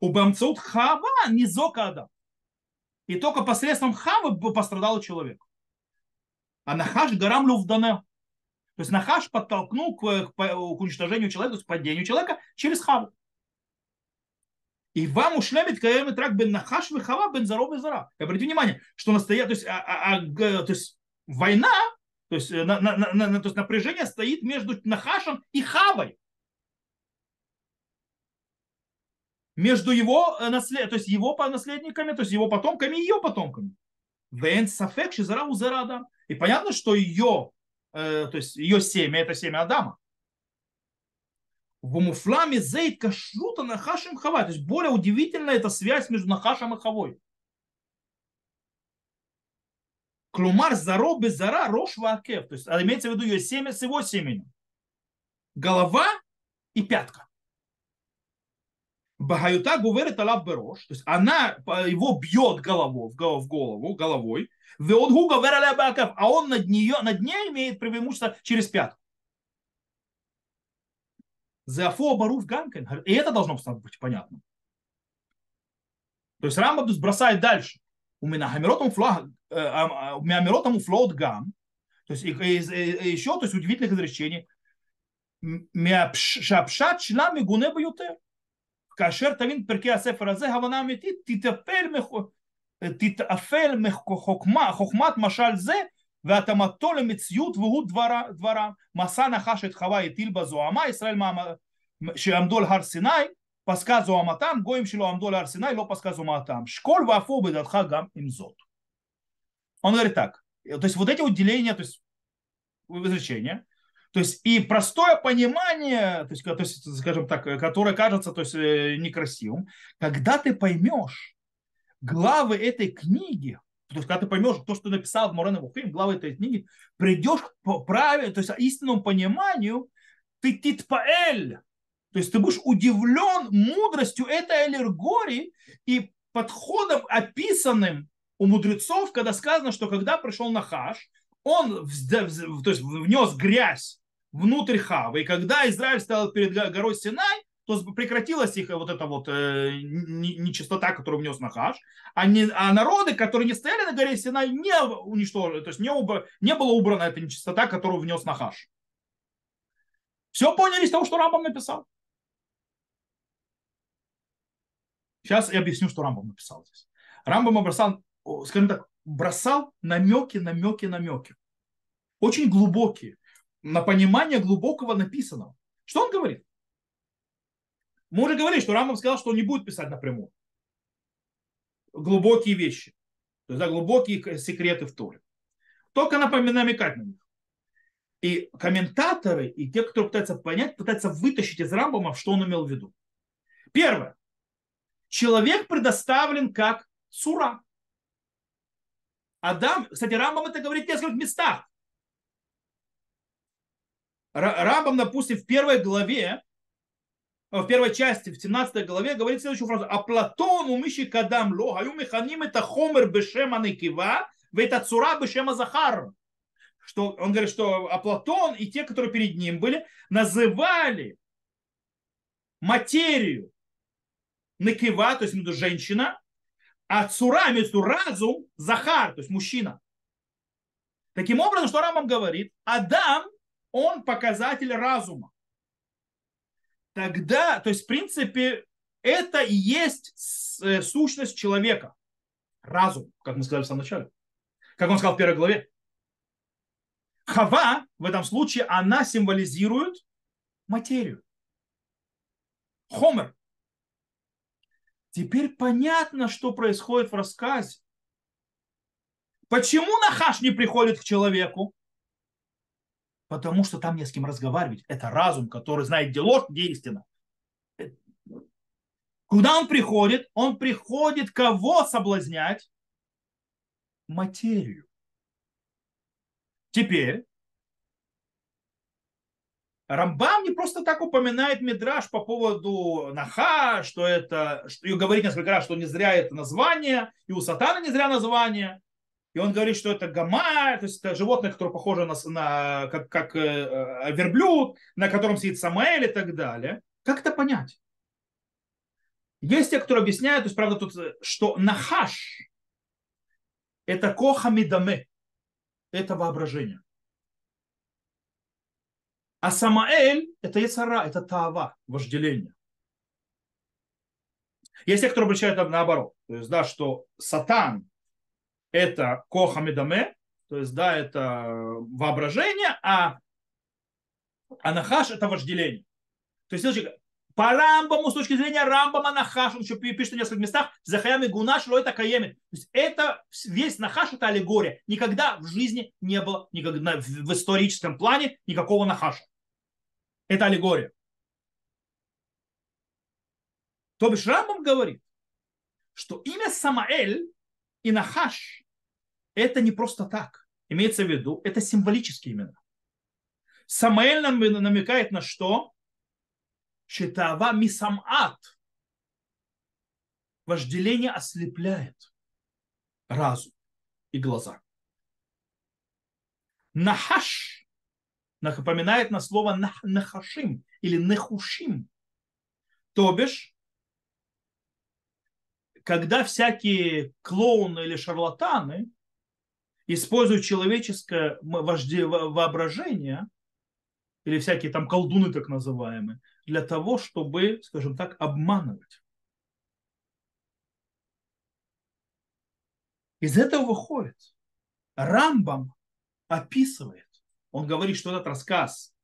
У бамцут хава не зока И только посредством хавы пострадал человек. А Нахаш гарам лювдане. То есть Нахаш подтолкнул к, к, к уничтожению человека, к падению человека через хаву. И вам ушлемит каемит трак бен Нахаш хава бен заров и зара. Обратите внимание, что настоя... то есть, а, а, а, то есть война, то есть, э, на, на, на, то есть напряжение стоит между Нахашем и Хавой. Между его, э, наслед, то есть его наследниками, то есть его потомками и ее потомками. Вен сафек шизара узара И понятно, что ее, э, то есть ее семя, это семя Адама. В муфламе зейт кашрута нахашем хава. То есть более удивительная эта связь между нахашем и хавой. Клумар заро безара рош вакев. То есть а имеется в виду ее семя с его семенем. Голова и пятка. Багаюта говорит Алав Берош, то есть она его бьет голову, в голову, головой, Веодгу говорит а он над, нее, над ней имеет преимущество через пятку. Зафо Баруф Ганкен. И это должно быть понятно. То есть Рамбам бросает дальше. У меня хамиротом флоут гам. То есть еще то есть удивительных изречений. Шапшат шла мигуне баютер. כאשר תבין פרקי הספר הזה, הבנה אמיתית, תתאפל, תתאפל מחוכמה, חוכמת משל זה והתאמתו למציאות והוא דברה, דברה. מסע נחש את חווה הטיל בזוהמה, ישראל שעמדו על הר סיני, פסקה זוהמתם, גויים שלא עמדו על הר סיני, לא פסקה זוהמתם. שקול ואפו בדעתך גם עם זאת. Он говорит так, то есть вот эти вот деления, то есть изречения, то есть и простое понимание, то есть, то есть, скажем так, которое кажется то есть, э, некрасивым, когда ты поймешь главы этой книги, то есть, когда ты поймешь то, что написал Морен Вухим, главы этой книги, придешь к правильному, то есть истинному пониманию, ты титпаэль, то есть ты будешь удивлен мудростью этой аллегории и подходом, описанным у мудрецов, когда сказано, что когда пришел Нахаш, он то есть, внес грязь внутрь Хавы. И когда Израиль стал перед горой Синай, то прекратилась их вот эта вот э, нечистота, которую внес Нахаш, а, не, а народы, которые не стояли на горе Синай, не уничтожили, то есть не, уб, не была убрана эта нечистота, которую внес Нахаш. Все поняли из того, что Рамбам написал? Сейчас я объясню, что Рамбам написал здесь. Рамбам бросал, скажем так, бросал намеки, намеки, намеки. Очень глубокие на понимание глубокого написанного. Что он говорит? Мы уже говорили, что Рамбам сказал, что он не будет писать напрямую. Глубокие вещи. То есть да, глубокие секреты в Торе. Только намекать на них. И комментаторы, и те, кто пытаются понять, пытаются вытащить из Рамбама, что он имел в виду. Первое. Человек предоставлен как сура. Адам, кстати, Рамбам это говорит в нескольких местах. Рамбам, допустим, в первой главе, в первой части, в 17 главе, говорит следующую фразу. А Платон умыщи кадам ло, аю механим это хомер бешема никива, это цура бешема захар. Что, он говорит, что а Платон и те, которые перед ним были, называли материю никива, то есть между женщина, а цура, между разум, захар, то есть мужчина. Таким образом, что Рамам говорит, Адам он показатель разума. Тогда, то есть, в принципе, это и есть э, сущность человека. Разум, как мы сказали в самом начале. Как он сказал в первой главе. Хава в этом случае, она символизирует материю. Хомер. Теперь понятно, что происходит в рассказе. Почему Нахаш не приходит к человеку? Потому что там не с кем разговаривать. Это разум, который знает, где ложь, где истина. Куда он приходит? Он приходит кого соблазнять? Материю. Теперь Рамбам не просто так упоминает Мидраш по поводу Наха, что это, что, и говорит несколько раз, что не зря это название, и у Сатана не зря название. И он говорит, что это гамма, то есть это животное, которое похоже на, на как, как э, э, верблюд, на котором сидит Самаэль и так далее. Как это понять? Есть те, которые объясняют, то есть, правда, тут, что нахаш – это кохамидаме, это воображение. А Самаэль – это яцара, это тава, вожделение. Есть те, кто обращают наоборот. То есть, да, что сатан это кохамедаме, то есть, да, это воображение, а анахаш это вожделение. То есть, по Рамбаму, с точки зрения Рамбама, Нахаш, он еще пишет в нескольких местах, Захаями Гунаш, это Каемит. То есть это весь Нахаш, это аллегория. Никогда в жизни не было, никогда в историческом плане никакого Нахаша. Это аллегория. То бишь Рамбам говорит, что имя Самаэль и Нахаш это не просто так. Имеется в виду, это символические имена. Самаэль нам намекает на что? Шитава мисамат. Вожделение ослепляет разум и глаза. Нахаш напоминает на слово нахашим или нехушим. То бишь, когда всякие клоуны или шарлатаны используют человеческое воображение или всякие там колдуны так называемые, для того, чтобы, скажем так, обманывать. Из этого выходит, Рамбам описывает, он говорит, что этот рассказ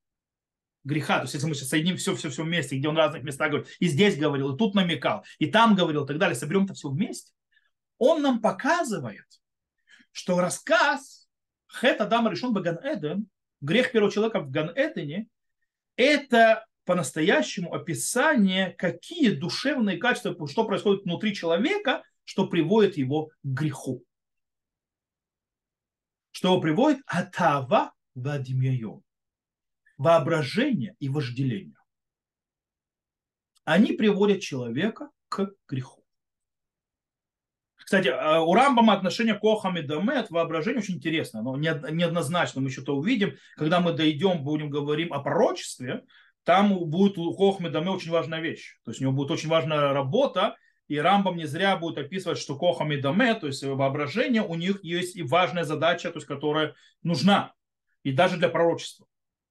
греха, то есть если мы сейчас соединим все-все-все вместе, где он в разных местах говорит, и здесь говорил, и тут намекал, и там говорил, и так далее, соберем это все вместе, он нам показывает, что рассказ Хет Адама решен Баган Эден, грех первого человека в Ган Эдене, это по-настоящему описание, какие душевные качества, что происходит внутри человека, что приводит его к греху. Что приводит атава вадимьайон воображение и вожделение. Они приводят человека к греху. Кстати, э, у Рамбама отношение к Охам и Дамет, воображение очень интересно, но неоднозначно, мы еще-то увидим. Когда мы дойдем, будем говорить о пророчестве, там будет у Кохам и Даме очень важная вещь. То есть у него будет очень важная работа, и Рамбам не зря будет описывать, что Кохам и Даме, то есть воображение, у них есть и важная задача, то есть которая нужна, и даже для пророчества.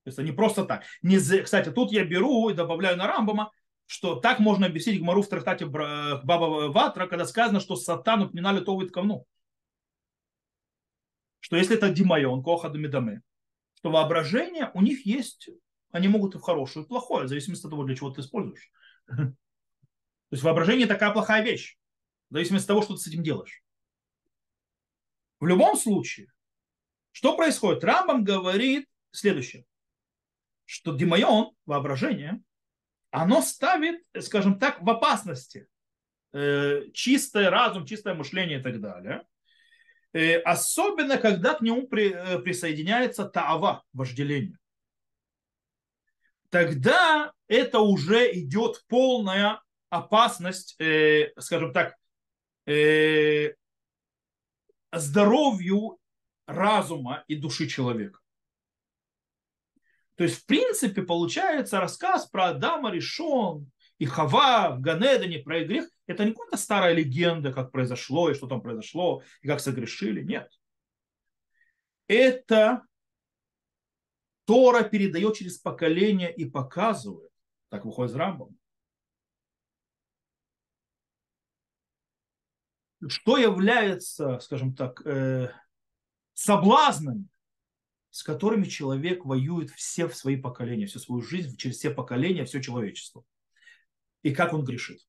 То есть они просто так. Не, кстати, тут я беру и добавляю на Рамбама, что так можно объяснить Гмару в трактате Баба Ватра, когда сказано, что сатан упоминали Товит Кавну. Что если это Димайон, Коха Медаме, что воображение у них есть, они могут и в хорошую, и в плохое, в зависимости от того, для чего ты используешь. То есть воображение такая плохая вещь, в зависимости от того, что ты с этим делаешь. В любом случае, что происходит? Рамбам говорит следующее что демайон, воображение, оно ставит, скажем так, в опасности э, чистый разум, чистое мышление и так далее. Э, особенно, когда к нему при, э, присоединяется таава, вожделение. Тогда это уже идет полная опасность, э, скажем так, здоровью разума и души человека. То есть, в принципе, получается рассказ про Адама решен, и Хава в Ганедане про их грех. Это не какая-то старая легенда, как произошло, и что там произошло, и как согрешили. Нет. Это Тора передает через поколение и показывает. Так выходит с Рамбом. Что является, скажем так, э, соблазном с которыми человек воюет все в свои поколения, всю свою жизнь, через все поколения, все человечество. И как он грешит.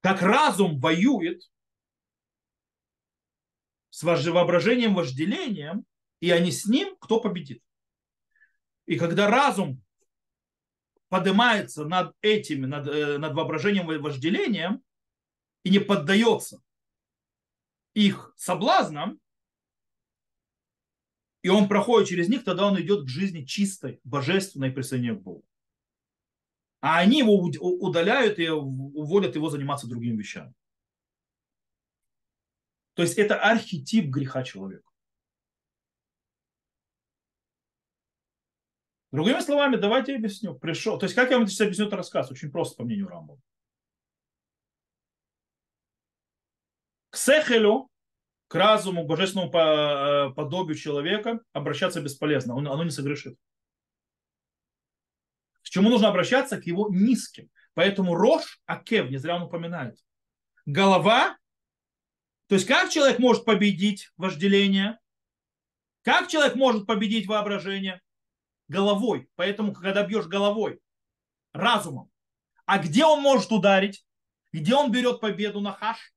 Как разум воюет с воображением, вожделением, и они с ним, кто победит. И когда разум поднимается над этими, над, э, над воображением и вожделением, и не поддается их соблазном, и он проходит через них, тогда он идет к жизни чистой, божественной присоединения к Богу. А они его удаляют и уводят его заниматься другими вещами. То есть это архетип греха человека. Другими словами, давайте я объясню. Пришел. То есть, как я вам сейчас объясню этот рассказ? Очень просто, по мнению Рамбова. к сехелю, к разуму, к божественному э, подобию человека обращаться бесполезно. Он, оно не согрешит. К чему нужно обращаться? К его низким. Поэтому рожь, акев, не зря он упоминает. Голова, то есть как человек может победить вожделение? Как человек может победить воображение? Головой. Поэтому, когда бьешь головой, разумом. А где он может ударить? Где он берет победу на хаш?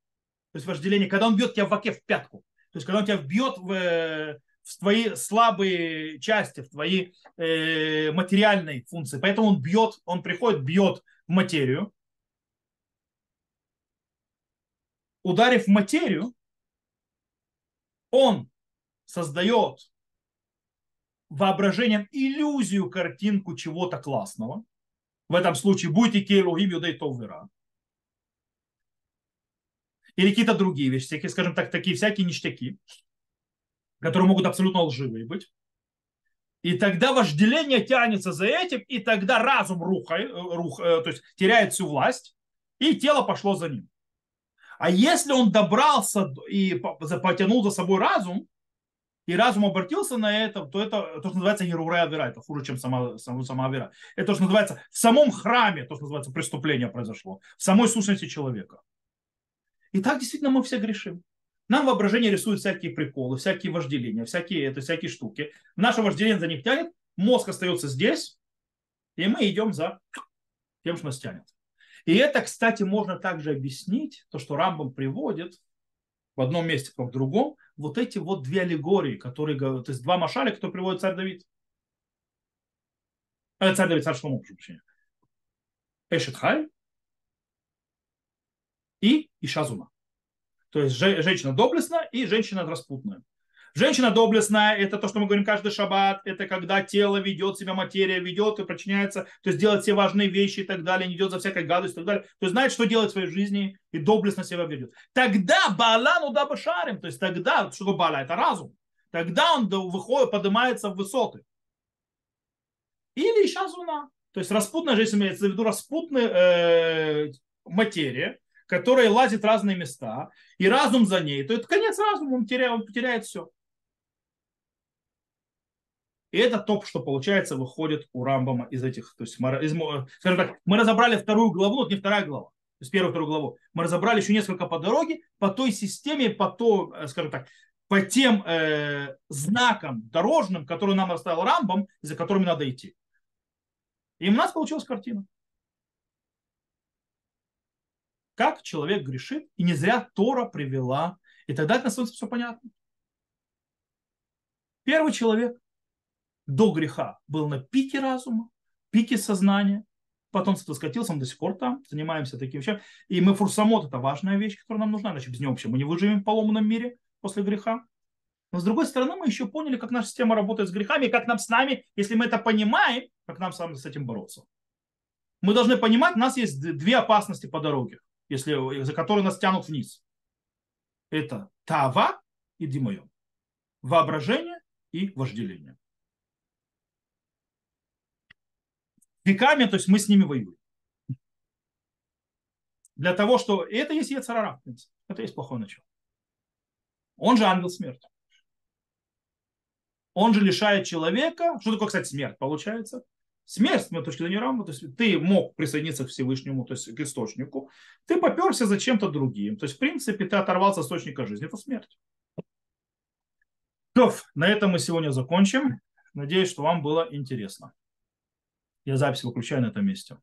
То есть вожделение, когда он бьет тебя в оке в пятку. То есть когда он тебя бьет в, э, в твои слабые части, в твои э, материальные функции. Поэтому он бьет, он приходит, бьет в материю. ударив материю, он создает воображением иллюзию, картинку чего-то классного. В этом случае будете кейлухим юдей товвера. Или какие-то другие вещи, всякие, скажем так, такие всякие ништяки, которые могут абсолютно лживые быть. И тогда вожделение тянется за этим, и тогда разум рухает, рух, э, то есть теряет всю власть, и тело пошло за ним. А если он добрался и потянул за собой разум, и разум обратился на это, то это то, что называется Еруре Авера, это хуже, чем сама, сама, сама Авера. Это то, что называется в самом храме, то, что называется преступление произошло, в самой сущности человека. И так действительно мы все грешим. Нам воображение рисует всякие приколы, всякие вожделения, всякие, это всякие штуки. Наше вожделение за них тянет, мозг остается здесь, и мы идем за тем, что нас тянет. И это, кстати, можно также объяснить, то, что Рамбам приводит в одном месте, как в другом, вот эти вот две аллегории, которые, то есть два машали, которые приводит царь Давид. Э, царь Давид, царь Шломо, прошу прощения. Эшетхай и Ишазуна. То есть женщина доблестная и женщина распутная. Женщина доблестная – это то, что мы говорим каждый шаббат, это когда тело ведет себя, материя ведет и подчиняется, то есть делает все важные вещи и так далее, не идет за всякой гадостью и так далее, то есть знает, что делать в своей жизни и доблестно себя ведет. Тогда Баалану да шарим, то есть тогда, что такое Баала, это разум, тогда он выходит, поднимается в высоты. Или сейчас луна. То есть распутная жизнь имеется в виду распутная э, материя, которая лазит в разные места, и разум за ней, то это конец разума, он теряет, он потеряет все. И это то, что получается выходит у Рамбама из этих, то есть, из, скажем так, мы разобрали вторую главу, вот не вторая глава, то есть первую вторую главу, мы разобрали еще несколько по дороге, по той системе, по то, э, скажем так, по тем э, знакам дорожным, которые нам оставил Рамбам, за которыми надо идти. И у нас получилась картина. Как человек грешит, и не зря Тора привела, и тогда это становится все понятно. Первый человек до греха был на пике разума, пике сознания, потом скатился, он до сих пор там, занимаемся таким вещами. И мы фурсамот – это важная вещь, которая нам нужна, иначе без нее вообще мы не выживем в поломанном мире после греха. Но с другой стороны, мы еще поняли, как наша система работает с грехами, и как нам с нами, если мы это понимаем, как нам с этим бороться. Мы должны понимать, у нас есть две опасности по дороге, если, за которые нас тянут вниз. Это тава и димоем. Воображение и вожделение. веками, то есть мы с ними воюем. Для того, что это есть Ецарара, это есть плохое начало. Он же ангел смерти. Он же лишает человека, что такое, кстати, смерть получается? Смерть, с моей точки зрения, Рамба, то есть ты мог присоединиться к Всевышнему, то есть к источнику, ты поперся за чем-то другим. То есть, в принципе, ты оторвался от источника жизни, это смерть. То, на этом мы сегодня закончим. Надеюсь, что вам было интересно. Я запись выключаю на этом месте.